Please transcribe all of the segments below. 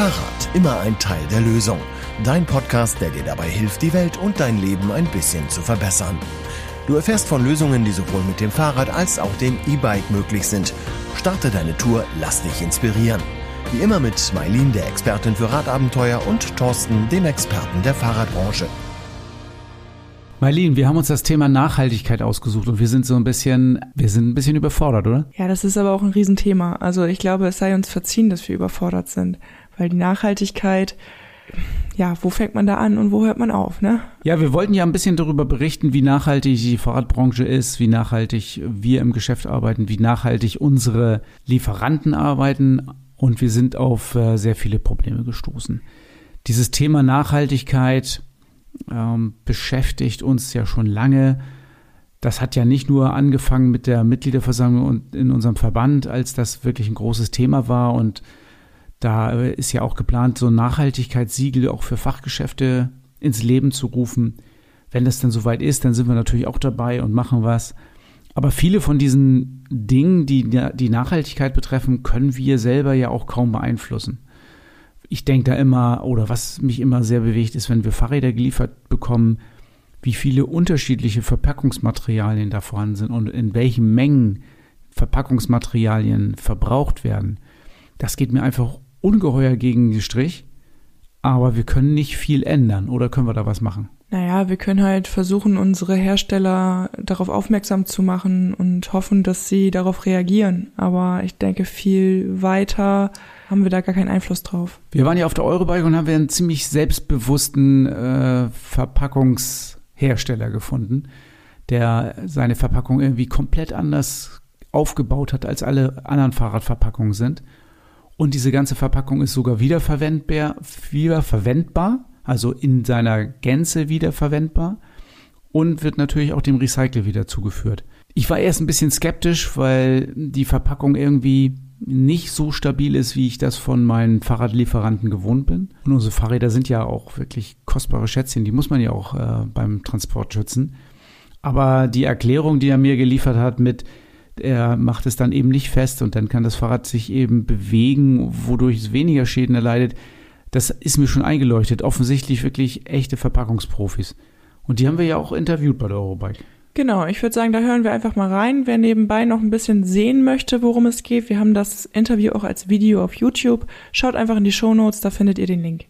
Fahrrad, immer ein Teil der Lösung. Dein Podcast, der dir dabei hilft, die Welt und dein Leben ein bisschen zu verbessern. Du erfährst von Lösungen, die sowohl mit dem Fahrrad als auch dem E-Bike möglich sind. Starte deine Tour, lass dich inspirieren. Wie immer mit Mailin, der Expertin für Radabenteuer, und Thorsten, dem Experten der Fahrradbranche. Marlene, wir haben uns das Thema Nachhaltigkeit ausgesucht und wir sind so ein bisschen, wir sind ein bisschen überfordert, oder? Ja, das ist aber auch ein Riesenthema. Also ich glaube, es sei uns verziehen, dass wir überfordert sind, weil die Nachhaltigkeit, ja, wo fängt man da an und wo hört man auf, ne? Ja, wir wollten ja ein bisschen darüber berichten, wie nachhaltig die Fahrradbranche ist, wie nachhaltig wir im Geschäft arbeiten, wie nachhaltig unsere Lieferanten arbeiten und wir sind auf äh, sehr viele Probleme gestoßen. Dieses Thema Nachhaltigkeit ähm, beschäftigt uns ja schon lange. Das hat ja nicht nur angefangen mit der Mitgliederversammlung und in unserem Verband, als das wirklich ein großes Thema war. Und da ist ja auch geplant, so ein Nachhaltigkeitssiegel auch für Fachgeschäfte ins Leben zu rufen. Wenn das dann soweit ist, dann sind wir natürlich auch dabei und machen was. Aber viele von diesen Dingen, die die Nachhaltigkeit betreffen, können wir selber ja auch kaum beeinflussen ich denke da immer, oder was mich immer sehr bewegt, ist, wenn wir Fahrräder geliefert bekommen, wie viele unterschiedliche Verpackungsmaterialien da vorhanden sind und in welchen Mengen Verpackungsmaterialien verbraucht werden. Das geht mir einfach ungeheuer gegen den Strich, aber wir können nicht viel ändern oder können wir da was machen? Naja, wir können halt versuchen, unsere Hersteller darauf aufmerksam zu machen und hoffen, dass sie darauf reagieren. Aber ich denke, viel weiter haben wir da gar keinen Einfluss drauf. Wir waren ja auf der Eurobike und haben einen ziemlich selbstbewussten äh, Verpackungshersteller gefunden, der seine Verpackung irgendwie komplett anders aufgebaut hat, als alle anderen Fahrradverpackungen sind. Und diese ganze Verpackung ist sogar wiederverwendbar, wiederverwendbar, also in seiner Gänze wiederverwendbar und wird natürlich auch dem Recycle wieder zugeführt. Ich war erst ein bisschen skeptisch, weil die Verpackung irgendwie nicht so stabil ist, wie ich das von meinen Fahrradlieferanten gewohnt bin. Und unsere Fahrräder sind ja auch wirklich kostbare Schätzchen, die muss man ja auch äh, beim Transport schützen. Aber die Erklärung, die er mir geliefert hat mit, er macht es dann eben nicht fest und dann kann das Fahrrad sich eben bewegen, wodurch es weniger Schäden erleidet, das ist mir schon eingeleuchtet. Offensichtlich wirklich echte Verpackungsprofis. Und die haben wir ja auch interviewt bei der Eurobike. Genau, ich würde sagen, da hören wir einfach mal rein. Wer nebenbei noch ein bisschen sehen möchte, worum es geht, wir haben das Interview auch als Video auf YouTube. Schaut einfach in die Show Notes, da findet ihr den Link.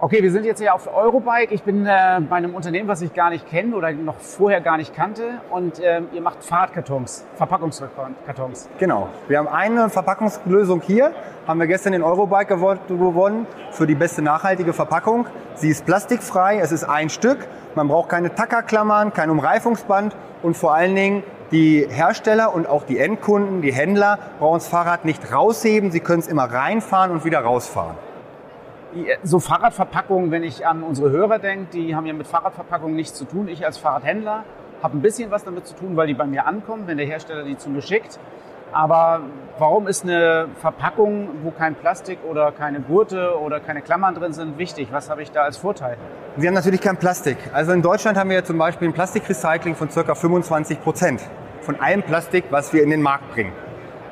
Okay, wir sind jetzt hier auf Eurobike. Ich bin äh, bei einem Unternehmen, was ich gar nicht kenne oder noch vorher gar nicht kannte. Und äh, ihr macht Fahrradkartons, Verpackungskartons. Genau. Wir haben eine Verpackungslösung hier. Haben wir gestern den Eurobike gewonnen für die beste nachhaltige Verpackung. Sie ist plastikfrei, es ist ein Stück. Man braucht keine Tackerklammern, kein Umreifungsband und vor allen Dingen die Hersteller und auch die Endkunden, die Händler brauchen das Fahrrad nicht rausheben. Sie können es immer reinfahren und wieder rausfahren so Fahrradverpackungen, wenn ich an unsere Hörer denke, die haben ja mit Fahrradverpackungen nichts zu tun. Ich als Fahrradhändler habe ein bisschen was damit zu tun, weil die bei mir ankommen, wenn der Hersteller die zu mir schickt. Aber warum ist eine Verpackung, wo kein Plastik oder keine Gurte oder keine Klammern drin sind, wichtig? Was habe ich da als Vorteil? Sie haben natürlich kein Plastik. Also in Deutschland haben wir zum Beispiel ein Plastikrecycling von ca. 25 Prozent von allem Plastik, was wir in den Markt bringen.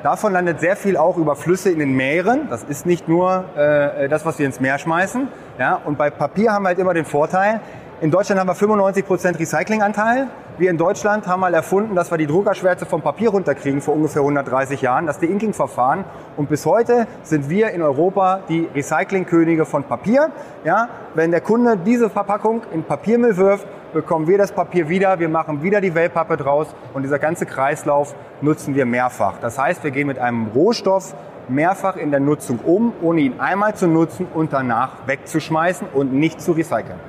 Davon landet sehr viel auch über Flüsse in den Meeren. Das ist nicht nur äh, das, was wir ins Meer schmeißen. Ja? Und bei Papier haben wir halt immer den Vorteil, in Deutschland haben wir 95% Recyclinganteil. Wir in Deutschland haben mal erfunden, dass wir die Druckerschwärze vom Papier runterkriegen vor ungefähr 130 Jahren, das De-Inking-Verfahren. Und bis heute sind wir in Europa die Recyclingkönige von Papier. Ja, wenn der Kunde diese Verpackung in Papiermüll wirft, bekommen wir das Papier wieder, wir machen wieder die Wellpappe draus und dieser ganze Kreislauf nutzen wir mehrfach. Das heißt, wir gehen mit einem Rohstoff mehrfach in der Nutzung um, ohne ihn einmal zu nutzen und danach wegzuschmeißen und nicht zu recyceln.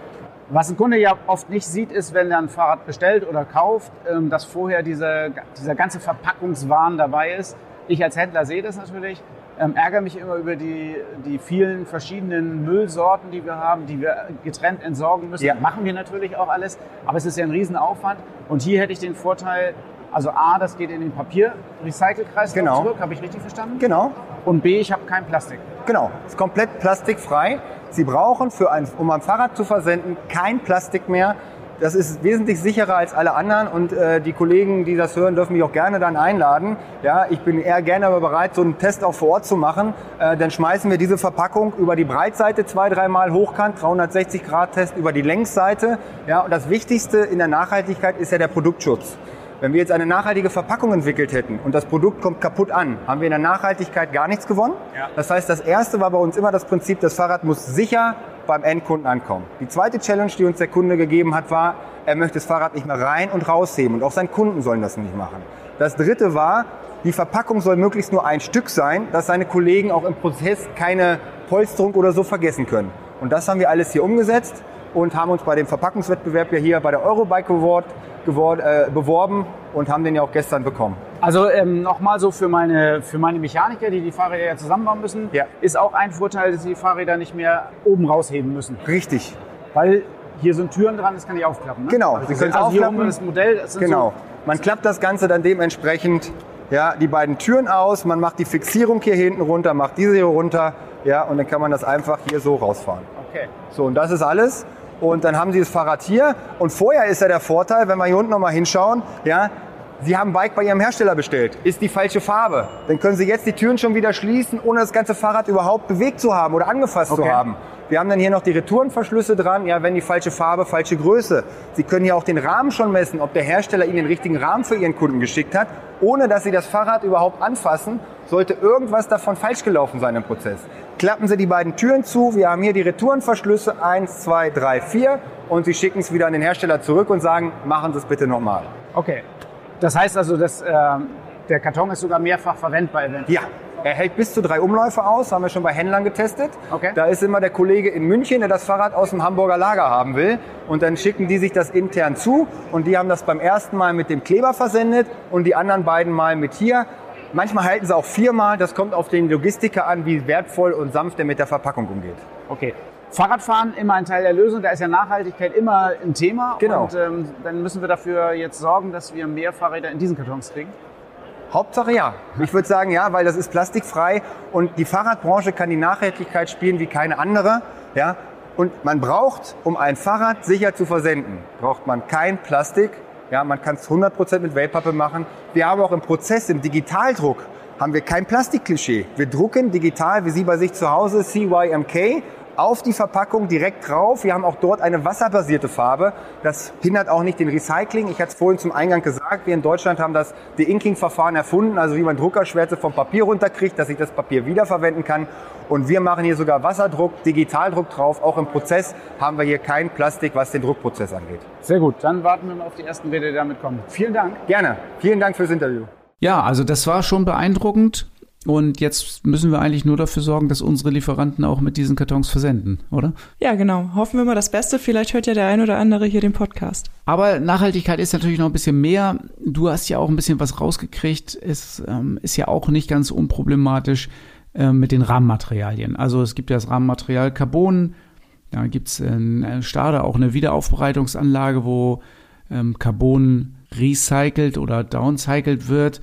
Was ein Kunde ja oft nicht sieht, ist, wenn er ein Fahrrad bestellt oder kauft, ähm, dass vorher diese, dieser ganze Verpackungswahn dabei ist. Ich als Händler sehe das natürlich, ähm, ärgere mich immer über die, die vielen verschiedenen Müllsorten, die wir haben, die wir getrennt entsorgen müssen. Ja. Machen wir natürlich auch alles, aber es ist ja ein Riesenaufwand. Und hier hätte ich den Vorteil, also A, das geht in den Papierrecycelkreis genau. zurück, habe ich richtig verstanden? Genau. Und B, ich habe kein Plastik. Genau, ist komplett plastikfrei. Sie brauchen, für ein, um ein Fahrrad zu versenden, kein Plastik mehr. Das ist wesentlich sicherer als alle anderen und äh, die Kollegen, die das hören, dürfen mich auch gerne dann einladen. Ja, ich bin eher gerne aber bereit, so einen Test auch vor Ort zu machen. Äh, dann schmeißen wir diese Verpackung über die Breitseite zwei, dreimal hochkant, 360 Grad Test über die Längsseite. Ja, und das Wichtigste in der Nachhaltigkeit ist ja der Produktschutz. Wenn wir jetzt eine nachhaltige Verpackung entwickelt hätten und das Produkt kommt kaputt an, haben wir in der Nachhaltigkeit gar nichts gewonnen. Ja. Das heißt, das erste war bei uns immer das Prinzip, das Fahrrad muss sicher beim Endkunden ankommen. Die zweite Challenge, die uns der Kunde gegeben hat, war, er möchte das Fahrrad nicht mehr rein und rausheben und auch seine Kunden sollen das nicht machen. Das dritte war, die Verpackung soll möglichst nur ein Stück sein, dass seine Kollegen auch im Prozess keine Polsterung oder so vergessen können. Und das haben wir alles hier umgesetzt und haben uns bei dem Verpackungswettbewerb ja hier bei der Eurobike Award geworden, äh, beworben und haben den ja auch gestern bekommen. Also ähm, nochmal so für meine, für meine Mechaniker, die die Fahrräder ja zusammenbauen müssen, ja. ist auch ein Vorteil, dass sie die Fahrräder nicht mehr oben rausheben müssen. Richtig. Weil hier sind Türen dran, das kann ich aufklappen. Ne? Genau, Sie können also aufklappen. das Modell. Das genau. So Man klappt das Ganze dann dementsprechend ja, die beiden Türen aus, man macht die Fixierung hier hinten runter, macht diese hier runter, ja, und dann kann man das einfach hier so rausfahren. Okay. So, und das ist alles. Und dann haben Sie das Fahrrad hier. Und vorher ist ja der Vorteil, wenn wir hier unten nochmal hinschauen, ja, Sie haben ein Bike bei Ihrem Hersteller bestellt. Ist die falsche Farbe. Dann können Sie jetzt die Türen schon wieder schließen, ohne das ganze Fahrrad überhaupt bewegt zu haben oder angefasst okay. zu haben. Wir haben dann hier noch die Retourenverschlüsse dran, ja, wenn die falsche Farbe, falsche Größe. Sie können hier auch den Rahmen schon messen, ob der Hersteller Ihnen den richtigen Rahmen für Ihren Kunden geschickt hat, ohne dass Sie das Fahrrad überhaupt anfassen, sollte irgendwas davon falsch gelaufen sein im Prozess. Klappen Sie die beiden Türen zu, wir haben hier die Retourenverschlüsse, eins, zwei, drei, vier, und Sie schicken es wieder an den Hersteller zurück und sagen, machen Sie es bitte nochmal. Okay. Das heißt also, dass, äh, der Karton ist sogar mehrfach verwendbar eventuell? Ja, er hält bis zu drei Umläufe aus, haben wir schon bei Händlern getestet. Okay. Da ist immer der Kollege in München, der das Fahrrad aus dem Hamburger Lager haben will. Und dann schicken die sich das intern zu. Und die haben das beim ersten Mal mit dem Kleber versendet und die anderen beiden Mal mit hier. Manchmal halten sie auch viermal. Das kommt auf den Logistiker an, wie wertvoll und sanft er mit der Verpackung umgeht. Okay. Fahrradfahren immer ein Teil der Lösung, da ist ja Nachhaltigkeit immer ein Thema. Genau. Und ähm, dann müssen wir dafür jetzt sorgen, dass wir mehr Fahrräder in diesen Kartons kriegen. Hauptsache ja. Ich würde sagen ja, weil das ist plastikfrei und die Fahrradbranche kann die Nachhaltigkeit spielen wie keine andere. Ja? Und man braucht, um ein Fahrrad sicher zu versenden, braucht man kein Plastik. Ja, man kann es 100% mit Wellpappe machen. Wir haben auch im Prozess, im Digitaldruck, haben wir kein Plastikklischee. Wir drucken digital, wie Sie bei sich zu Hause, CYMK, auf die Verpackung direkt drauf. Wir haben auch dort eine wasserbasierte Farbe. Das hindert auch nicht den Recycling. Ich hatte es vorhin zum Eingang gesagt, wir in Deutschland haben das De-Inking-Verfahren erfunden, also wie man Druckerschwärze vom Papier runterkriegt, dass ich das Papier wiederverwenden kann. Und wir machen hier sogar Wasserdruck, Digitaldruck drauf. Auch im Prozess haben wir hier kein Plastik, was den Druckprozess angeht. Sehr gut, dann warten wir mal auf die ersten Bilder, die damit kommen. Vielen Dank. Gerne. Vielen Dank fürs Interview. Ja, also das war schon beeindruckend. Und jetzt müssen wir eigentlich nur dafür sorgen, dass unsere Lieferanten auch mit diesen Kartons versenden, oder? Ja, genau. Hoffen wir mal das Beste. Vielleicht hört ja der ein oder andere hier den Podcast. Aber Nachhaltigkeit ist natürlich noch ein bisschen mehr. Du hast ja auch ein bisschen was rausgekriegt. Es ähm, ist ja auch nicht ganz unproblematisch äh, mit den Rahmenmaterialien. Also es gibt ja das Rahmenmaterial Carbon. Da gibt es in Stade auch eine Wiederaufbereitungsanlage, wo ähm, Carbon recycelt oder downcycelt wird.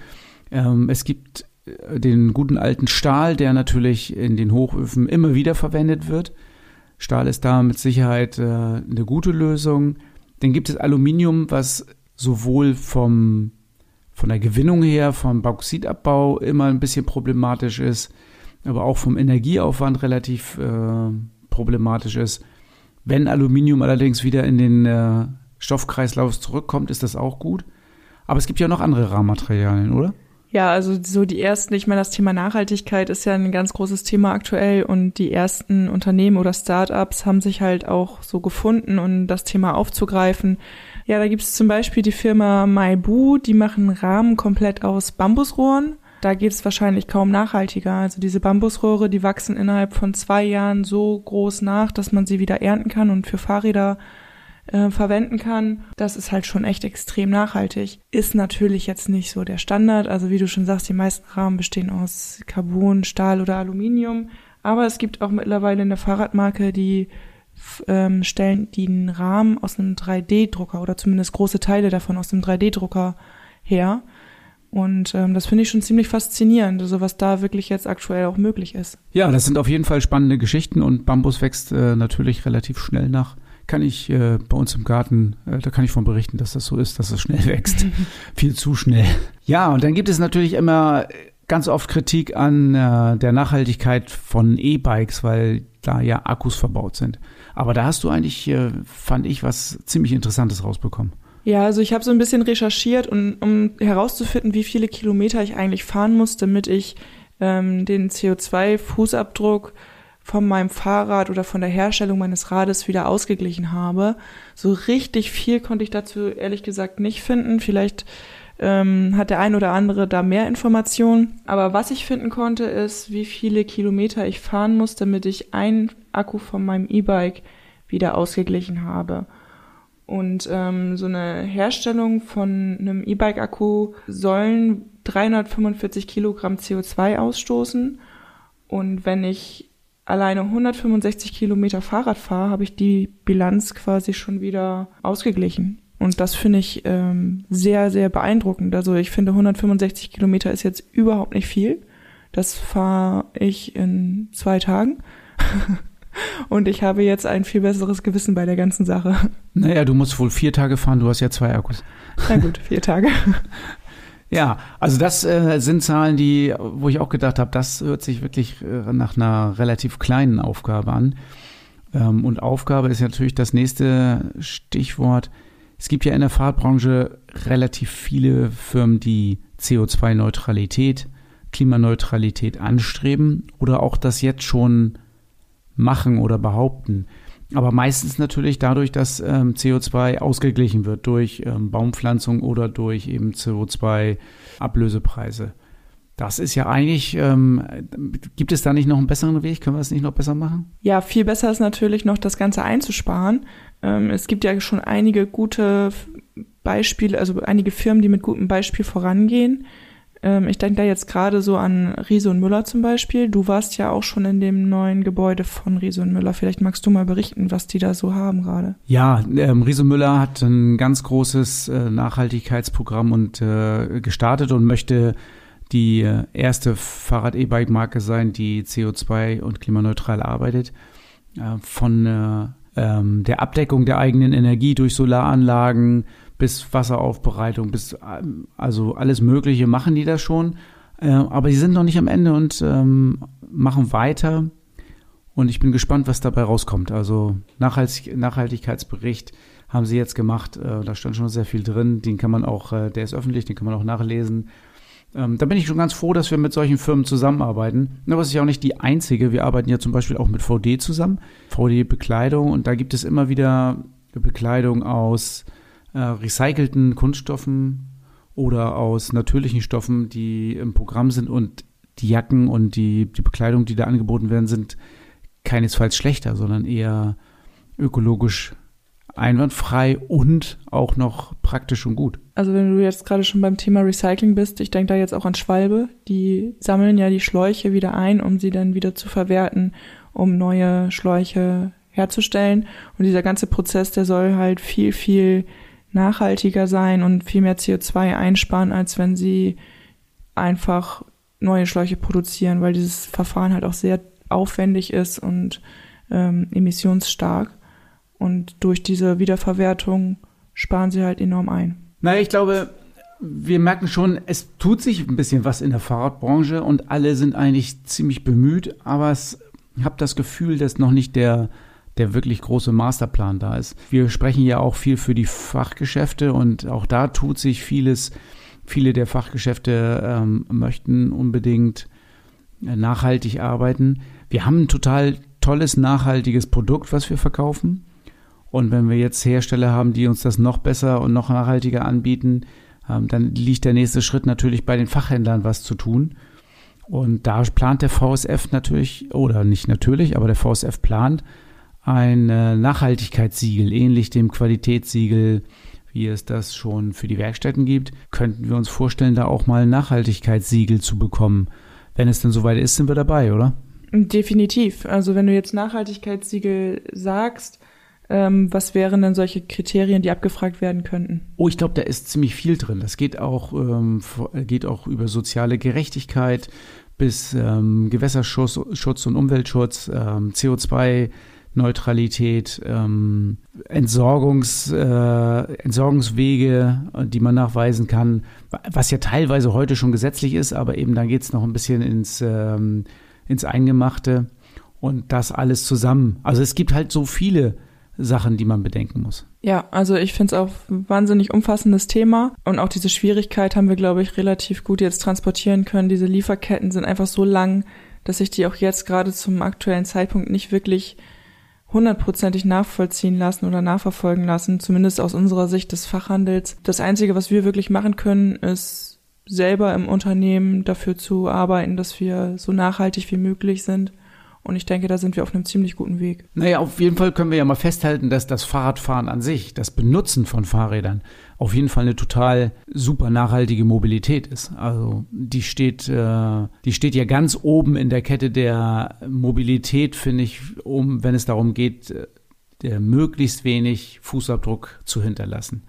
Ähm, es gibt den guten alten Stahl, der natürlich in den Hochöfen immer wieder verwendet wird. Stahl ist da mit Sicherheit äh, eine gute Lösung. Dann gibt es Aluminium, was sowohl vom, von der Gewinnung her, vom Bauxitabbau immer ein bisschen problematisch ist, aber auch vom Energieaufwand relativ äh, problematisch ist. Wenn Aluminium allerdings wieder in den äh, Stoffkreislauf zurückkommt, ist das auch gut. Aber es gibt ja noch andere Rahmenmaterialien, oder? Ja, also so die ersten, ich meine, das Thema Nachhaltigkeit ist ja ein ganz großes Thema aktuell und die ersten Unternehmen oder Startups haben sich halt auch so gefunden, um das Thema aufzugreifen. Ja, da gibt es zum Beispiel die Firma Maibu, die machen Rahmen komplett aus Bambusrohren. Da geht es wahrscheinlich kaum nachhaltiger. Also diese Bambusrohre, die wachsen innerhalb von zwei Jahren so groß nach, dass man sie wieder ernten kann und für Fahrräder äh, verwenden kann. Das ist halt schon echt extrem nachhaltig. Ist natürlich jetzt nicht so der Standard. Also wie du schon sagst, die meisten Rahmen bestehen aus Carbon, Stahl oder Aluminium. Aber es gibt auch mittlerweile eine Fahrradmarke, die ähm, stellen den Rahmen aus einem 3D-Drucker oder zumindest große Teile davon aus einem 3D-Drucker her. Und ähm, das finde ich schon ziemlich faszinierend, also was da wirklich jetzt aktuell auch möglich ist. Ja, das sind auf jeden Fall spannende Geschichten und Bambus wächst äh, natürlich relativ schnell nach kann ich äh, bei uns im Garten, äh, da kann ich von berichten, dass das so ist, dass es schnell wächst. Viel zu schnell. Ja, und dann gibt es natürlich immer ganz oft Kritik an äh, der Nachhaltigkeit von E-Bikes, weil da ja Akkus verbaut sind. Aber da hast du eigentlich, äh, fand ich, was ziemlich Interessantes rausbekommen. Ja, also ich habe so ein bisschen recherchiert, und, um herauszufinden, wie viele Kilometer ich eigentlich fahren muss, damit ich ähm, den CO2-Fußabdruck von meinem Fahrrad oder von der Herstellung meines Rades wieder ausgeglichen habe. So richtig viel konnte ich dazu ehrlich gesagt nicht finden. Vielleicht ähm, hat der ein oder andere da mehr Informationen. Aber was ich finden konnte, ist, wie viele Kilometer ich fahren muss, damit ich einen Akku von meinem E-Bike wieder ausgeglichen habe. Und ähm, so eine Herstellung von einem E-Bike-Akku sollen 345 Kilogramm CO2 ausstoßen. Und wenn ich alleine 165 Kilometer Fahrrad fahre, habe ich die Bilanz quasi schon wieder ausgeglichen. Und das finde ich ähm, sehr, sehr beeindruckend. Also ich finde 165 Kilometer ist jetzt überhaupt nicht viel. Das fahre ich in zwei Tagen. Und ich habe jetzt ein viel besseres Gewissen bei der ganzen Sache. Naja, du musst wohl vier Tage fahren, du hast ja zwei Akkus. Na gut, vier Tage. Ja, also das äh, sind Zahlen, die, wo ich auch gedacht habe, das hört sich wirklich äh, nach einer relativ kleinen Aufgabe an. Ähm, und Aufgabe ist natürlich das nächste Stichwort. Es gibt ja in der Fahrtbranche relativ viele Firmen, die CO2-Neutralität, Klimaneutralität anstreben oder auch das jetzt schon machen oder behaupten. Aber meistens natürlich dadurch, dass ähm, CO2 ausgeglichen wird durch ähm, Baumpflanzung oder durch eben CO2-Ablösepreise. Das ist ja eigentlich, ähm, gibt es da nicht noch einen besseren Weg? Können wir es nicht noch besser machen? Ja, viel besser ist natürlich noch, das Ganze einzusparen. Ähm, es gibt ja schon einige gute Beispiele, also einige Firmen, die mit gutem Beispiel vorangehen. Ähm, ich denke da jetzt gerade so an Riese und Müller zum Beispiel. Du warst ja auch schon in dem neuen Gebäude von Riese und Müller. Vielleicht magst du mal berichten, was die da so haben gerade. Ja, ähm, Riese und Müller hat ein ganz großes äh, Nachhaltigkeitsprogramm und äh, gestartet und möchte die äh, erste Fahrrad-E-Bike-Marke sein, die CO2 und klimaneutral arbeitet. Äh, von äh, ähm, der Abdeckung der eigenen Energie durch Solaranlagen bis Wasseraufbereitung, bis ähm, also alles Mögliche machen die da schon. Äh, aber die sind noch nicht am Ende und ähm, machen weiter. Und ich bin gespannt, was dabei rauskommt. Also Nachhaltig Nachhaltigkeitsbericht haben sie jetzt gemacht. Äh, da stand schon sehr viel drin. Den kann man auch, äh, der ist öffentlich, den kann man auch nachlesen. Ähm, da bin ich schon ganz froh, dass wir mit solchen Firmen zusammenarbeiten. Aber es ist ja auch nicht die einzige. Wir arbeiten ja zum Beispiel auch mit VD zusammen. VD Bekleidung. Und da gibt es immer wieder Bekleidung aus äh, recycelten Kunststoffen oder aus natürlichen Stoffen, die im Programm sind und die Jacken und die, die Bekleidung, die da angeboten werden, sind keinesfalls schlechter, sondern eher ökologisch einwandfrei und auch noch praktisch und gut. Also wenn du jetzt gerade schon beim Thema Recycling bist, ich denke da jetzt auch an Schwalbe, die sammeln ja die Schläuche wieder ein, um sie dann wieder zu verwerten, um neue Schläuche herzustellen. Und dieser ganze Prozess, der soll halt viel, viel nachhaltiger sein und viel mehr CO2 einsparen, als wenn sie einfach neue Schläuche produzieren, weil dieses Verfahren halt auch sehr aufwendig ist und ähm, emissionsstark. Und durch diese Wiederverwertung sparen sie halt enorm ein. Naja, ich glaube, wir merken schon, es tut sich ein bisschen was in der Fahrradbranche und alle sind eigentlich ziemlich bemüht, aber es, ich habe das Gefühl, dass noch nicht der der wirklich große Masterplan da ist. Wir sprechen ja auch viel für die Fachgeschäfte und auch da tut sich vieles. Viele der Fachgeschäfte ähm, möchten unbedingt äh, nachhaltig arbeiten. Wir haben ein total tolles, nachhaltiges Produkt, was wir verkaufen. Und wenn wir jetzt Hersteller haben, die uns das noch besser und noch nachhaltiger anbieten, ähm, dann liegt der nächste Schritt natürlich bei den Fachhändlern was zu tun. Und da plant der VSF natürlich, oder nicht natürlich, aber der VSF plant, ein äh, Nachhaltigkeitssiegel, ähnlich dem Qualitätssiegel, wie es das schon für die Werkstätten gibt, könnten wir uns vorstellen, da auch mal ein Nachhaltigkeitssiegel zu bekommen. Wenn es dann soweit ist, sind wir dabei, oder? Definitiv. Also wenn du jetzt Nachhaltigkeitssiegel sagst, ähm, was wären denn solche Kriterien, die abgefragt werden könnten? Oh, ich glaube, da ist ziemlich viel drin. Das geht auch, ähm, geht auch über soziale Gerechtigkeit bis ähm, Gewässerschutz Schutz und Umweltschutz, ähm, CO2 Neutralität, ähm, Entsorgungs, äh, Entsorgungswege, die man nachweisen kann, was ja teilweise heute schon gesetzlich ist, aber eben dann geht es noch ein bisschen ins, ähm, ins Eingemachte und das alles zusammen. Also es gibt halt so viele Sachen, die man bedenken muss. Ja, also ich finde es auch ein wahnsinnig umfassendes Thema und auch diese Schwierigkeit haben wir, glaube ich, relativ gut jetzt transportieren können. Diese Lieferketten sind einfach so lang, dass sich die auch jetzt gerade zum aktuellen Zeitpunkt nicht wirklich hundertprozentig nachvollziehen lassen oder nachverfolgen lassen, zumindest aus unserer Sicht des Fachhandels. Das Einzige, was wir wirklich machen können, ist selber im Unternehmen dafür zu arbeiten, dass wir so nachhaltig wie möglich sind und ich denke, da sind wir auf einem ziemlich guten Weg. Naja, auf jeden Fall können wir ja mal festhalten, dass das Fahrradfahren an sich, das Benutzen von Fahrrädern, auf jeden Fall eine total super nachhaltige Mobilität ist. Also die steht, äh, die steht ja ganz oben in der Kette der Mobilität, finde ich, um, wenn es darum geht, äh, möglichst wenig Fußabdruck zu hinterlassen.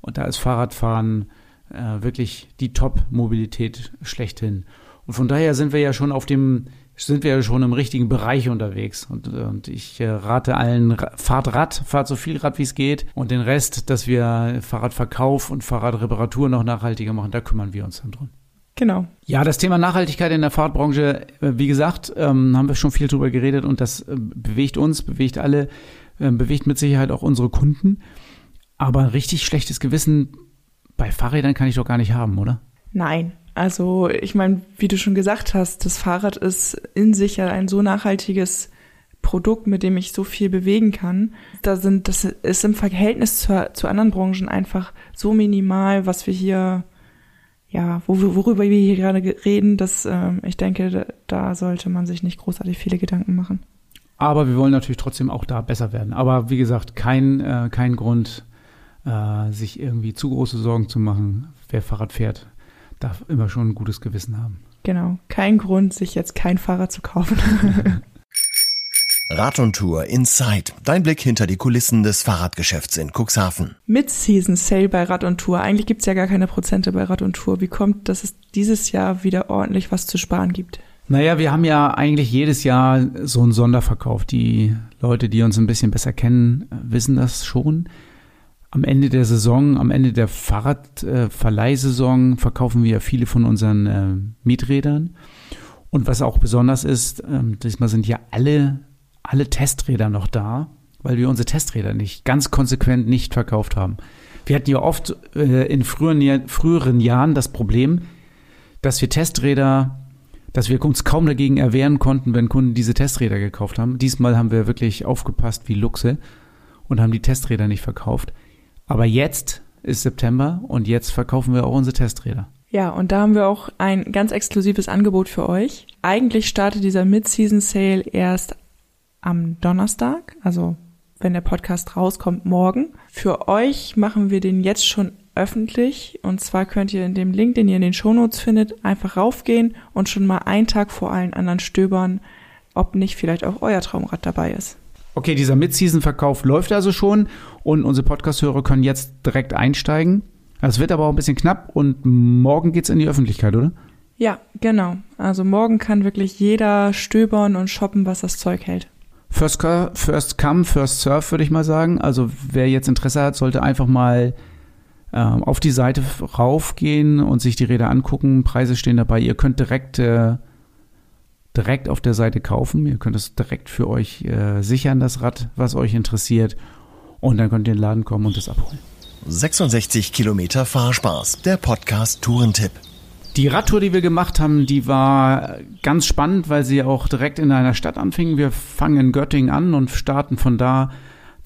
Und da ist Fahrradfahren äh, wirklich die Top-Mobilität schlechthin. Und von daher sind wir ja schon auf dem sind wir schon im richtigen Bereich unterwegs. Und, und ich äh, rate allen, fahrt Rad, fahrt so viel Rad, wie es geht. Und den Rest, dass wir Fahrradverkauf und Fahrradreparatur noch nachhaltiger machen, da kümmern wir uns dann drum. Genau. Ja, das Thema Nachhaltigkeit in der Fahrradbranche, äh, wie gesagt, ähm, haben wir schon viel drüber geredet und das äh, bewegt uns, bewegt alle, bewegt mit Sicherheit auch unsere Kunden. Aber ein richtig schlechtes Gewissen bei Fahrrädern kann ich doch gar nicht haben, oder? Nein, also ich meine, wie du schon gesagt hast, das Fahrrad ist in sich ja ein so nachhaltiges Produkt, mit dem ich so viel bewegen kann. Da sind, das ist im Verhältnis zu, zu anderen Branchen einfach so minimal, was wir hier, ja, wo, worüber wir hier gerade reden, dass ähm, ich denke, da, da sollte man sich nicht großartig viele Gedanken machen. Aber wir wollen natürlich trotzdem auch da besser werden. Aber wie gesagt, kein, äh, kein Grund, äh, sich irgendwie zu große Sorgen zu machen, wer Fahrrad fährt darf immer schon ein gutes Gewissen haben. Genau, kein Grund, sich jetzt kein Fahrrad zu kaufen. Rad und Tour Inside. Dein Blick hinter die Kulissen des Fahrradgeschäfts in Cuxhaven. Mid-Season Sale bei Rad und Tour. Eigentlich gibt's ja gar keine Prozente bei Rad und Tour. Wie kommt, dass es dieses Jahr wieder ordentlich was zu sparen gibt? Naja, wir haben ja eigentlich jedes Jahr so einen Sonderverkauf. Die Leute, die uns ein bisschen besser kennen, wissen das schon am Ende der Saison, am Ende der Fahrradverleihsaison äh, verkaufen wir viele von unseren äh, Mieträdern. Und was auch besonders ist, ähm, diesmal sind ja alle, alle Testräder noch da, weil wir unsere Testräder nicht ganz konsequent nicht verkauft haben. Wir hatten ja oft äh, in früheren, früheren Jahren das Problem, dass wir Testräder, dass wir uns kaum dagegen erwehren konnten, wenn Kunden diese Testräder gekauft haben. Diesmal haben wir wirklich aufgepasst wie Luchse und haben die Testräder nicht verkauft. Aber jetzt ist September und jetzt verkaufen wir auch unsere Testräder. Ja, und da haben wir auch ein ganz exklusives Angebot für euch. Eigentlich startet dieser Mid-Season Sale erst am Donnerstag, also wenn der Podcast rauskommt, morgen. Für euch machen wir den jetzt schon öffentlich. Und zwar könnt ihr in dem Link, den ihr in den Shownotes findet, einfach raufgehen und schon mal einen Tag vor allen anderen stöbern, ob nicht vielleicht auch euer Traumrad dabei ist. Okay, dieser Mid-Season-Verkauf läuft also schon und unsere Podcast-Hörer können jetzt direkt einsteigen. Es wird aber auch ein bisschen knapp und morgen geht's in die Öffentlichkeit, oder? Ja, genau. Also morgen kann wirklich jeder stöbern und shoppen, was das Zeug hält. First, first come, first serve, würde ich mal sagen. Also wer jetzt Interesse hat, sollte einfach mal äh, auf die Seite raufgehen und sich die Räder angucken. Preise stehen dabei. Ihr könnt direkt äh, direkt auf der Seite kaufen. Ihr könnt es direkt für euch äh, sichern, das Rad, was euch interessiert. Und dann könnt ihr in den Laden kommen und es abholen. 66 Kilometer Fahrspaß, der Podcast Tourentipp. Die Radtour, die wir gemacht haben, die war ganz spannend, weil sie auch direkt in einer Stadt anfing. Wir fangen in Göttingen an und starten von da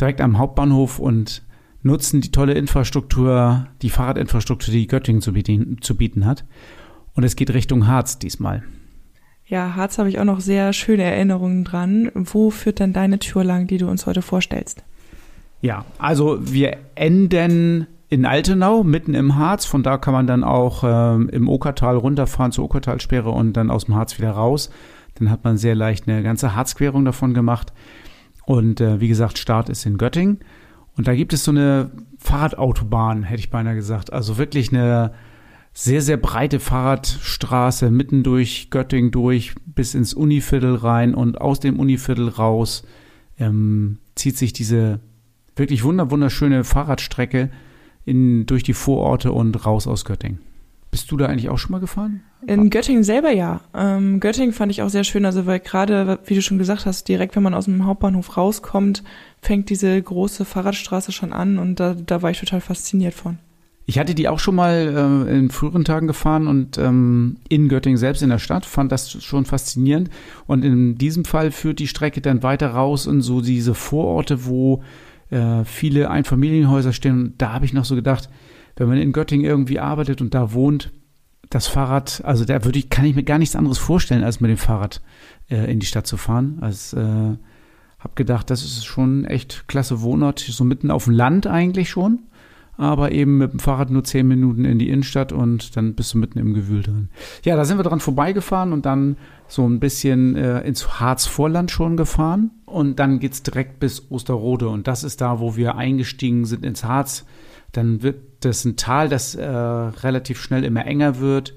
direkt am Hauptbahnhof und nutzen die tolle Infrastruktur, die Fahrradinfrastruktur, die Göttingen zu bieten, zu bieten hat. Und es geht Richtung Harz diesmal. Ja, Harz habe ich auch noch sehr schöne Erinnerungen dran. Wo führt denn deine Tour lang, die du uns heute vorstellst? Ja, also wir enden in Altenau, mitten im Harz. Von da kann man dann auch ähm, im Okertal runterfahren zur Okertalsperre und dann aus dem Harz wieder raus. Dann hat man sehr leicht eine ganze Harzquerung davon gemacht. Und äh, wie gesagt, Start ist in Göttingen. Und da gibt es so eine Fahrradautobahn, hätte ich beinahe gesagt. Also wirklich eine sehr, sehr breite Fahrradstraße mitten durch Göttingen durch bis ins Univiertel rein und aus dem Univiertel raus ähm, zieht sich diese wirklich wunder wunderschöne Fahrradstrecke in, durch die Vororte und raus aus Göttingen. Bist du da eigentlich auch schon mal gefahren? In Göttingen selber ja. Ähm, Göttingen fand ich auch sehr schön, also weil gerade, wie du schon gesagt hast, direkt wenn man aus dem Hauptbahnhof rauskommt, fängt diese große Fahrradstraße schon an und da, da war ich total fasziniert von. Ich hatte die auch schon mal äh, in früheren Tagen gefahren und ähm, in Göttingen selbst in der Stadt fand das schon faszinierend. Und in diesem Fall führt die Strecke dann weiter raus in so diese Vororte, wo äh, viele Einfamilienhäuser stehen. Und da habe ich noch so gedacht, wenn man in Göttingen irgendwie arbeitet und da wohnt, das Fahrrad, also da würde ich, kann ich mir gar nichts anderes vorstellen, als mit dem Fahrrad äh, in die Stadt zu fahren. Also äh, habe gedacht, das ist schon echt klasse Wohnort, so mitten auf dem Land eigentlich schon, aber eben mit dem Fahrrad nur zehn Minuten in die Innenstadt und dann bist du mitten im Gewühl drin. Ja, da sind wir dran vorbeigefahren und dann so ein bisschen äh, ins Harzvorland schon gefahren und dann geht's direkt bis Osterrode und das ist da, wo wir eingestiegen sind ins Harz dann wird das ein Tal, das äh, relativ schnell immer enger wird.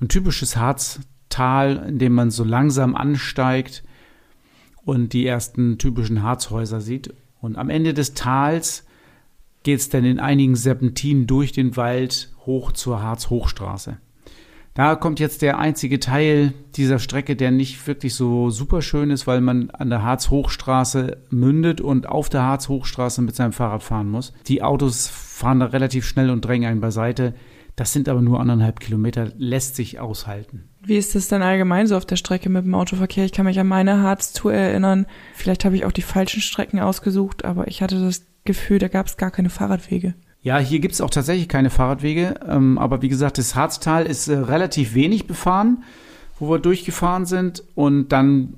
Ein typisches Harztal, in dem man so langsam ansteigt und die ersten typischen Harzhäuser sieht. Und am Ende des Tals geht es dann in einigen Serpentinen durch den Wald hoch zur Harz-Hochstraße. Da kommt jetzt der einzige Teil dieser Strecke, der nicht wirklich so super schön ist, weil man an der Harz-Hochstraße mündet und auf der Harz-Hochstraße mit seinem Fahrrad fahren muss. Die Autos fahren da relativ schnell und drängen einen beiseite. Das sind aber nur anderthalb Kilometer, lässt sich aushalten. Wie ist das denn allgemein so auf der Strecke mit dem Autoverkehr? Ich kann mich an meine Harz-Tour erinnern. Vielleicht habe ich auch die falschen Strecken ausgesucht, aber ich hatte das Gefühl, da gab es gar keine Fahrradwege. Ja, hier gibt es auch tatsächlich keine Fahrradwege. Ähm, aber wie gesagt, das Harztal ist äh, relativ wenig befahren, wo wir durchgefahren sind. Und dann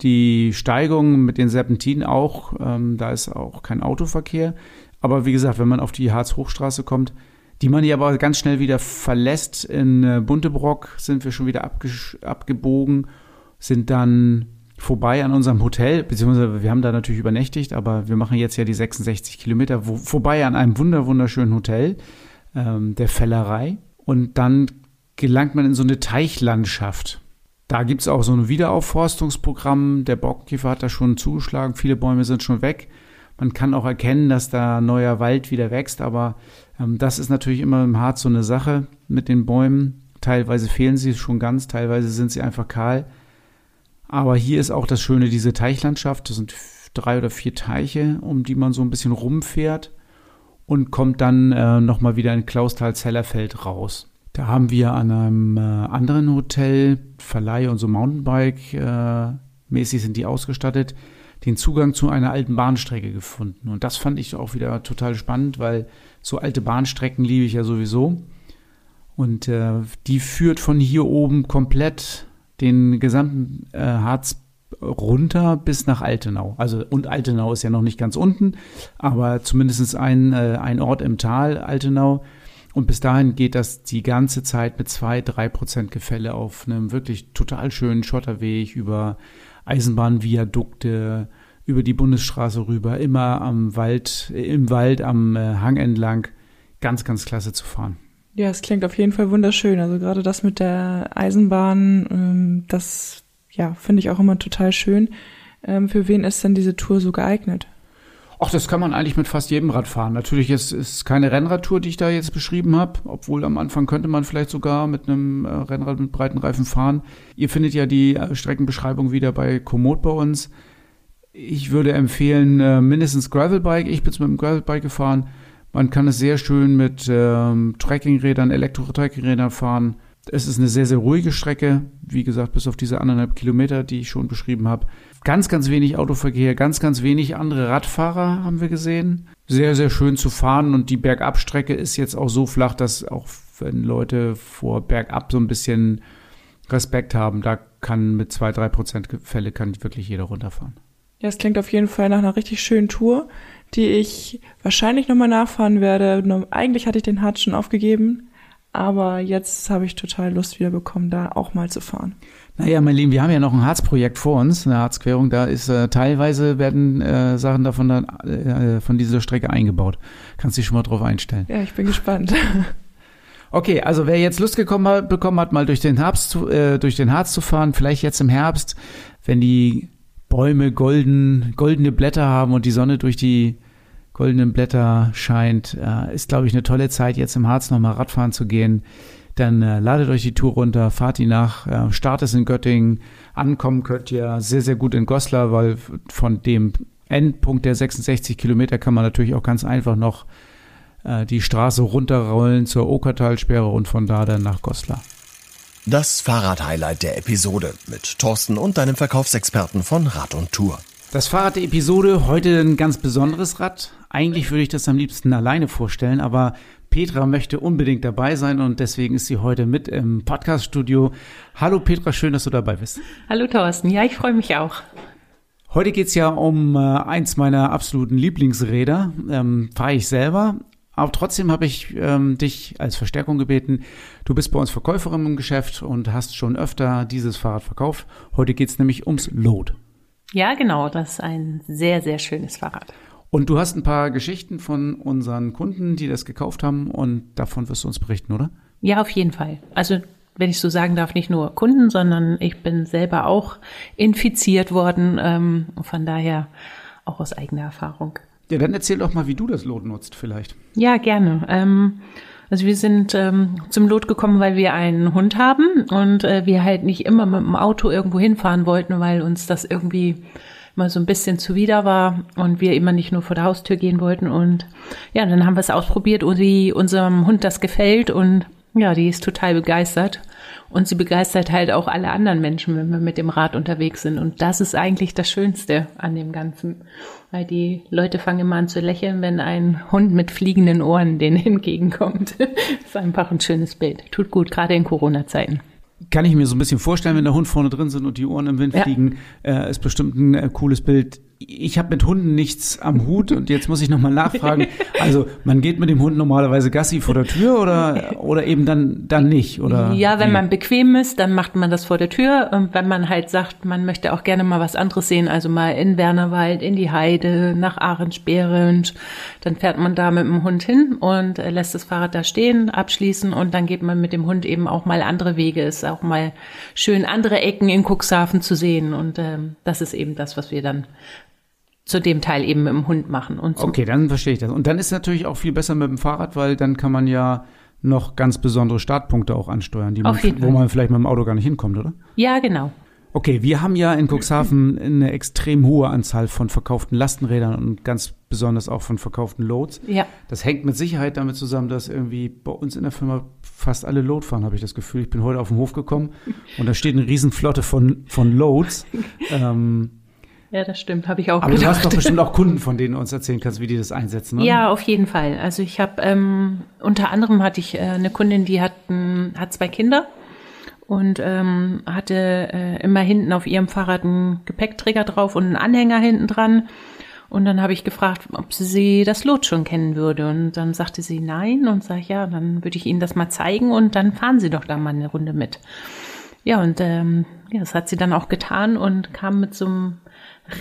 die Steigung mit den Serpentinen auch. Ähm, da ist auch kein Autoverkehr. Aber wie gesagt, wenn man auf die Harz-Hochstraße kommt, die man hier aber ganz schnell wieder verlässt, in äh, Buntebrock sind wir schon wieder abgebogen, sind dann vorbei an unserem Hotel, beziehungsweise wir haben da natürlich übernächtigt, aber wir machen jetzt ja die 66 Kilometer wo, vorbei an einem wunder wunderschönen Hotel, ähm, der Fellerei. Und dann gelangt man in so eine Teichlandschaft. Da gibt es auch so ein Wiederaufforstungsprogramm. Der Borkenkäfer hat da schon zugeschlagen, viele Bäume sind schon weg. Man kann auch erkennen, dass da neuer Wald wieder wächst, aber ähm, das ist natürlich immer im Harz so eine Sache mit den Bäumen. Teilweise fehlen sie schon ganz, teilweise sind sie einfach kahl. Aber hier ist auch das Schöne, diese Teichlandschaft. Das sind drei oder vier Teiche, um die man so ein bisschen rumfährt und kommt dann äh, nochmal wieder in Klausthal-Zellerfeld raus. Da haben wir an einem äh, anderen Hotel, Verleih und so Mountainbike-mäßig äh, sind die ausgestattet, den Zugang zu einer alten Bahnstrecke gefunden. Und das fand ich auch wieder total spannend, weil so alte Bahnstrecken liebe ich ja sowieso. Und äh, die führt von hier oben komplett den gesamten äh, Harz runter bis nach Altenau. Also und Altenau ist ja noch nicht ganz unten, aber zumindest ein, äh, ein Ort im Tal, Altenau. Und bis dahin geht das die ganze Zeit mit zwei, drei Prozent Gefälle auf einem wirklich total schönen Schotterweg über Eisenbahnviadukte, über die Bundesstraße rüber, immer am Wald, im Wald, am äh, Hang entlang. Ganz, ganz klasse zu fahren. Ja, es klingt auf jeden Fall wunderschön. Also gerade das mit der Eisenbahn, ähm, das ja, finde ich auch immer total schön. Ähm, für wen ist denn diese Tour so geeignet? Ach, das kann man eigentlich mit fast jedem Rad fahren. Natürlich ist es keine Rennradtour, die ich da jetzt beschrieben habe, obwohl am Anfang könnte man vielleicht sogar mit einem äh, Rennrad mit breiten Reifen fahren. Ihr findet ja die äh, Streckenbeschreibung wieder bei Komoot bei uns. Ich würde empfehlen, äh, mindestens Gravelbike. Ich bin mit dem Gravelbike gefahren. Man kann es sehr schön mit ähm, Trekkingrädern, Elektro-Trekkingrädern fahren. Es ist eine sehr, sehr ruhige Strecke. Wie gesagt, bis auf diese anderthalb Kilometer, die ich schon beschrieben habe. Ganz, ganz wenig Autoverkehr, ganz, ganz wenig andere Radfahrer haben wir gesehen. Sehr, sehr schön zu fahren und die Bergabstrecke ist jetzt auch so flach, dass auch wenn Leute vor Bergab so ein bisschen Respekt haben, da kann mit zwei, drei Prozent Fälle kann wirklich jeder runterfahren. Ja, es klingt auf jeden Fall nach einer richtig schönen Tour die ich wahrscheinlich nochmal nachfahren werde. Eigentlich hatte ich den Harz schon aufgegeben, aber jetzt habe ich total Lust wieder bekommen, da auch mal zu fahren. Naja, mein Lieben, wir haben ja noch ein Harzprojekt vor uns, eine Harzquerung. Da ist äh, teilweise werden äh, Sachen davon dann, äh, von dieser Strecke eingebaut. Kannst dich schon mal drauf einstellen. Ja, ich bin gespannt. Okay, also wer jetzt Lust gekommen hat, bekommen hat, mal durch den Harz zu, äh, durch den Harz zu fahren, vielleicht jetzt im Herbst, wenn die Bäume golden, goldene Blätter haben und die Sonne durch die goldenen Blätter scheint, äh, ist, glaube ich, eine tolle Zeit, jetzt im Harz nochmal Radfahren zu gehen. Dann äh, ladet euch die Tour runter, fahrt die nach, äh, Start ist in Göttingen, ankommen könnt ihr sehr, sehr gut in Goslar, weil von dem Endpunkt der 66 Kilometer kann man natürlich auch ganz einfach noch äh, die Straße runterrollen zur Okertalsperre und von da dann nach Goslar. Das Fahrrad-Highlight der Episode mit Thorsten und deinem Verkaufsexperten von Rad und Tour. Das Fahrrad der Episode, heute ein ganz besonderes Rad. Eigentlich würde ich das am liebsten alleine vorstellen, aber Petra möchte unbedingt dabei sein und deswegen ist sie heute mit im Podcast-Studio. Hallo Petra, schön, dass du dabei bist. Hallo Thorsten, ja, ich freue mich auch. Heute geht's ja um äh, eins meiner absoluten Lieblingsräder. Ähm, Fahre ich selber, aber trotzdem habe ich ähm, dich als Verstärkung gebeten. Du bist bei uns Verkäuferin im Geschäft und hast schon öfter dieses Fahrrad verkauft. Heute geht's nämlich ums Load. Ja, genau. Das ist ein sehr, sehr schönes Fahrrad. Und du hast ein paar Geschichten von unseren Kunden, die das gekauft haben und davon wirst du uns berichten, oder? Ja, auf jeden Fall. Also wenn ich so sagen darf, nicht nur Kunden, sondern ich bin selber auch infiziert worden. Ähm, von daher auch aus eigener Erfahrung. Ja, dann erzähl doch mal, wie du das Lot nutzt vielleicht. Ja, gerne. Ähm, also wir sind ähm, zum Lot gekommen, weil wir einen Hund haben und äh, wir halt nicht immer mit dem Auto irgendwo hinfahren wollten, weil uns das irgendwie mal so ein bisschen zuwider war und wir immer nicht nur vor der Haustür gehen wollten. Und ja, dann haben wir es ausprobiert, wie unserem Hund das gefällt und ja, die ist total begeistert. Und sie begeistert halt auch alle anderen Menschen, wenn wir mit dem Rad unterwegs sind. Und das ist eigentlich das Schönste an dem Ganzen. Weil die Leute fangen immer an zu lächeln, wenn ein Hund mit fliegenden Ohren denen entgegenkommt. das ist einfach ein schönes Bild. Tut gut, gerade in Corona-Zeiten. Kann ich mir so ein bisschen vorstellen, wenn der Hund vorne drin sind und die Ohren im Wind ja. fliegen, äh, ist bestimmt ein äh, cooles Bild ich habe mit Hunden nichts am Hut und jetzt muss ich nochmal nachfragen. Also man geht mit dem Hund normalerweise Gassi vor der Tür oder, oder eben dann, dann nicht? Oder ja, wenn wie? man bequem ist, dann macht man das vor der Tür. Und wenn man halt sagt, man möchte auch gerne mal was anderes sehen, also mal in Wernerwald, in die Heide, nach Ahrensperrend, dann fährt man da mit dem Hund hin und lässt das Fahrrad da stehen, abschließen und dann geht man mit dem Hund eben auch mal andere Wege. Ist auch mal schön, andere Ecken in Cuxhaven zu sehen und ähm, das ist eben das, was wir dann zu dem Teil eben mit dem Hund machen. Und so. Okay, dann verstehe ich das. Und dann ist es natürlich auch viel besser mit dem Fahrrad, weil dann kann man ja noch ganz besondere Startpunkte auch ansteuern, die man, wo man vielleicht mit dem Auto gar nicht hinkommt, oder? Ja, genau. Okay, wir haben ja in Cuxhaven eine extrem hohe Anzahl von verkauften Lastenrädern und ganz besonders auch von verkauften Loads. Ja. Das hängt mit Sicherheit damit zusammen, dass irgendwie bei uns in der Firma fast alle Load fahren, habe ich das Gefühl. Ich bin heute auf den Hof gekommen und da steht eine Riesenflotte von, von Loads. ähm, ja, das stimmt, habe ich auch Aber gedacht. du hast doch bestimmt auch Kunden, von denen du uns erzählen kannst, wie die das einsetzen. Oder? Ja, auf jeden Fall. Also ich habe ähm, unter anderem hatte ich äh, eine Kundin, die hat, ähm, hat zwei Kinder und ähm, hatte äh, immer hinten auf ihrem Fahrrad einen Gepäckträger drauf und einen Anhänger hinten dran. Und dann habe ich gefragt, ob sie das Lot schon kennen würde. Und dann sagte sie nein und sage ja, dann würde ich Ihnen das mal zeigen und dann fahren Sie doch da mal eine Runde mit. Ja, und ähm, ja, das hat sie dann auch getan und kam mit so einem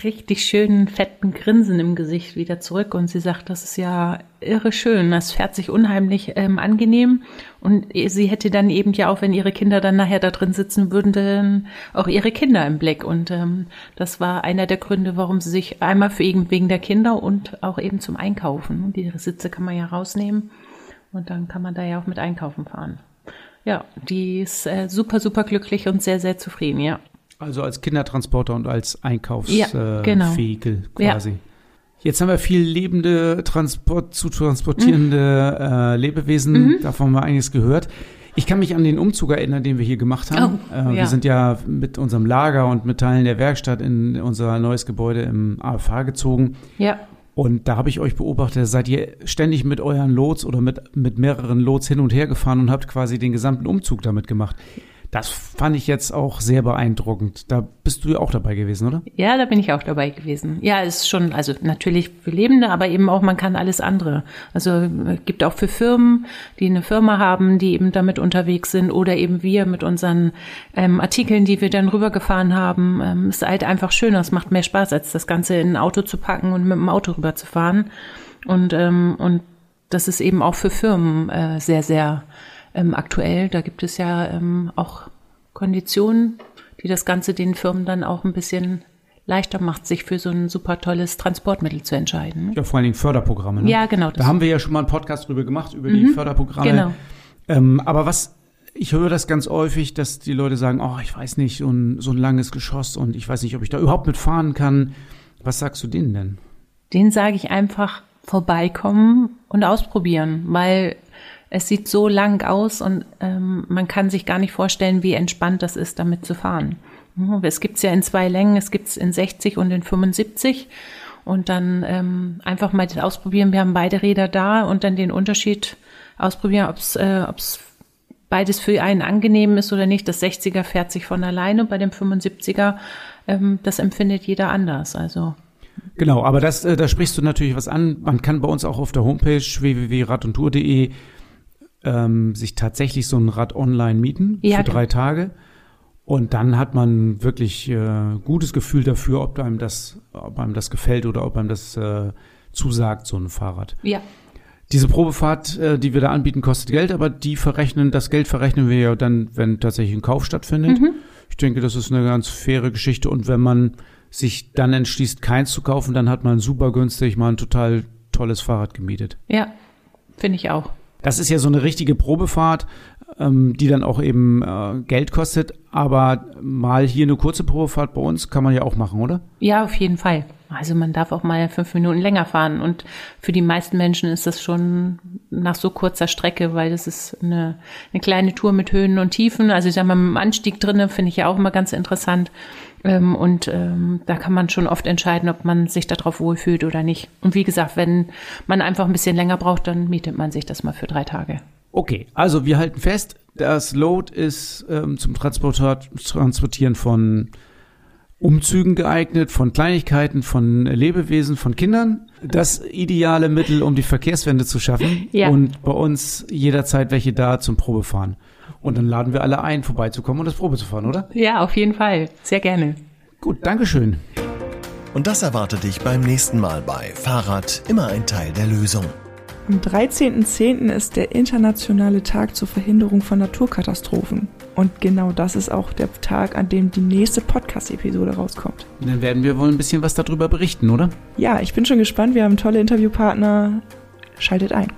richtig schönen, fetten Grinsen im Gesicht wieder zurück. Und sie sagt, das ist ja irre schön, das fährt sich unheimlich ähm, angenehm. Und sie hätte dann eben ja auch, wenn ihre Kinder dann nachher da drin sitzen würden, auch ihre Kinder im Blick. Und ähm, das war einer der Gründe, warum sie sich einmal für eben wegen der Kinder und auch eben zum Einkaufen, die Sitze kann man ja rausnehmen. Und dann kann man da ja auch mit einkaufen fahren. Ja, die ist äh, super, super glücklich und sehr, sehr zufrieden, ja. Also als Kindertransporter und als Einkaufsvehikel ja, genau. quasi. Ja. Jetzt haben wir viel lebende, Transport, zu transportierende mhm. äh, Lebewesen. Mhm. Davon haben wir einiges gehört. Ich kann mich an den Umzug erinnern, den wir hier gemacht haben. Oh, äh, ja. Wir sind ja mit unserem Lager und mit Teilen der Werkstatt in unser neues Gebäude im AFH gezogen. Ja. Und da habe ich euch beobachtet, seid ihr ständig mit euren Lots oder mit, mit mehreren Lots hin und her gefahren und habt quasi den gesamten Umzug damit gemacht. Das fand ich jetzt auch sehr beeindruckend. Da bist du ja auch dabei gewesen, oder? Ja, da bin ich auch dabei gewesen. Ja, es ist schon, also natürlich für Lebende, aber eben auch, man kann alles andere. Also gibt auch für Firmen, die eine Firma haben, die eben damit unterwegs sind oder eben wir mit unseren ähm, Artikeln, die wir dann rübergefahren haben. Ähm, ist halt einfach schöner, es macht mehr Spaß, als das Ganze in ein Auto zu packen und mit dem Auto rüberzufahren. Und, ähm, und das ist eben auch für Firmen äh, sehr, sehr ähm, aktuell. Da gibt es ja ähm, auch Konditionen, die das Ganze den Firmen dann auch ein bisschen leichter macht, sich für so ein super tolles Transportmittel zu entscheiden. Ja, vor allen Dingen Förderprogramme. Ne? Ja, genau. Da haben wir ja schon mal einen Podcast drüber gemacht, über die Förderprogramme. Genau. Ähm, aber was, ich höre das ganz häufig, dass die Leute sagen, oh, ich weiß nicht, so ein, so ein langes Geschoss und ich weiß nicht, ob ich da überhaupt mitfahren kann. Was sagst du denen denn? Den sage ich einfach vorbeikommen und ausprobieren, weil es sieht so lang aus und ähm, man kann sich gar nicht vorstellen, wie entspannt das ist, damit zu fahren. Mhm, Es gibt's ja in zwei Längen, es gibt's in 60 und in 75 und dann ähm, einfach mal ausprobieren. Wir haben beide Räder da und dann den Unterschied ausprobieren, ob's äh, beides für einen angenehm ist oder nicht. Das 60er fährt sich von alleine, bei dem 75er ähm, das empfindet jeder anders. Also Genau, aber das, äh, da sprichst du natürlich was an. Man kann bei uns auch auf der Homepage www.radundtour.de ähm, sich tatsächlich so ein Rad online mieten Ja, für genau. drei Tage. Und dann hat man wirklich äh, gutes Gefühl dafür, ob einem das, ob einem das gefällt oder ob einem das äh, zusagt, so ein Fahrrad. ja, Diese Probefahrt, äh, die wir da anbieten, kostet Geld, aber die verrechnen, das Geld verrechnen wir ja dann, wenn tatsächlich ein Kauf stattfindet. Ich denke, das ist eine ganz faire Geschichte. Und wenn man sich dann entschließt, keins zu kaufen, dann hat man super günstig mal ein total tolles Fahrrad gemietet. ja, finde ich auch. Das ist ja so eine richtige Probefahrt, ähm, die dann auch eben äh, Geld kostet. Aber mal hier eine kurze Probefahrt bei uns kann man ja auch machen, oder? Ja, auf jeden Fall. Also man darf auch mal fünf Minuten länger fahren. Und für die meisten Menschen ist das schon nach so kurzer Strecke, weil das ist eine, eine kleine Tour mit Höhen und Tiefen. Also ich sag mal, mit dem Anstieg drinnen finde ich ja auch immer ganz interessant. Ähm, und ähm, da kann man schon oft entscheiden, ob man sich darauf wohlfühlt oder nicht. Und wie gesagt, wenn man einfach ein bisschen länger braucht, dann mietet man sich das mal für drei Tage. Okay, also wir halten fest, das Load ist ähm, zum Transportieren von Umzügen geeignet, von Kleinigkeiten, von Lebewesen, von Kindern. Das ideale Mittel, um die Verkehrswende zu schaffen. Ja. Und bei uns jederzeit welche da zum Probefahren. Und dann laden wir alle ein, vorbeizukommen und das Probe zu fahren, oder? Ja, auf jeden Fall. Sehr gerne. Gut, Dankeschön. Und das erwartet dich beim nächsten Mal bei Fahrrad immer ein Teil der Lösung. Am 13.10. ist der internationale Tag zur Verhinderung von Naturkatastrophen. Und genau das ist auch der Tag, an dem die nächste Podcast-Episode rauskommt. Dann werden wir wohl ein bisschen was darüber berichten, oder? Ja, ich bin schon gespannt. Wir haben tolle Interviewpartner. Schaltet ein.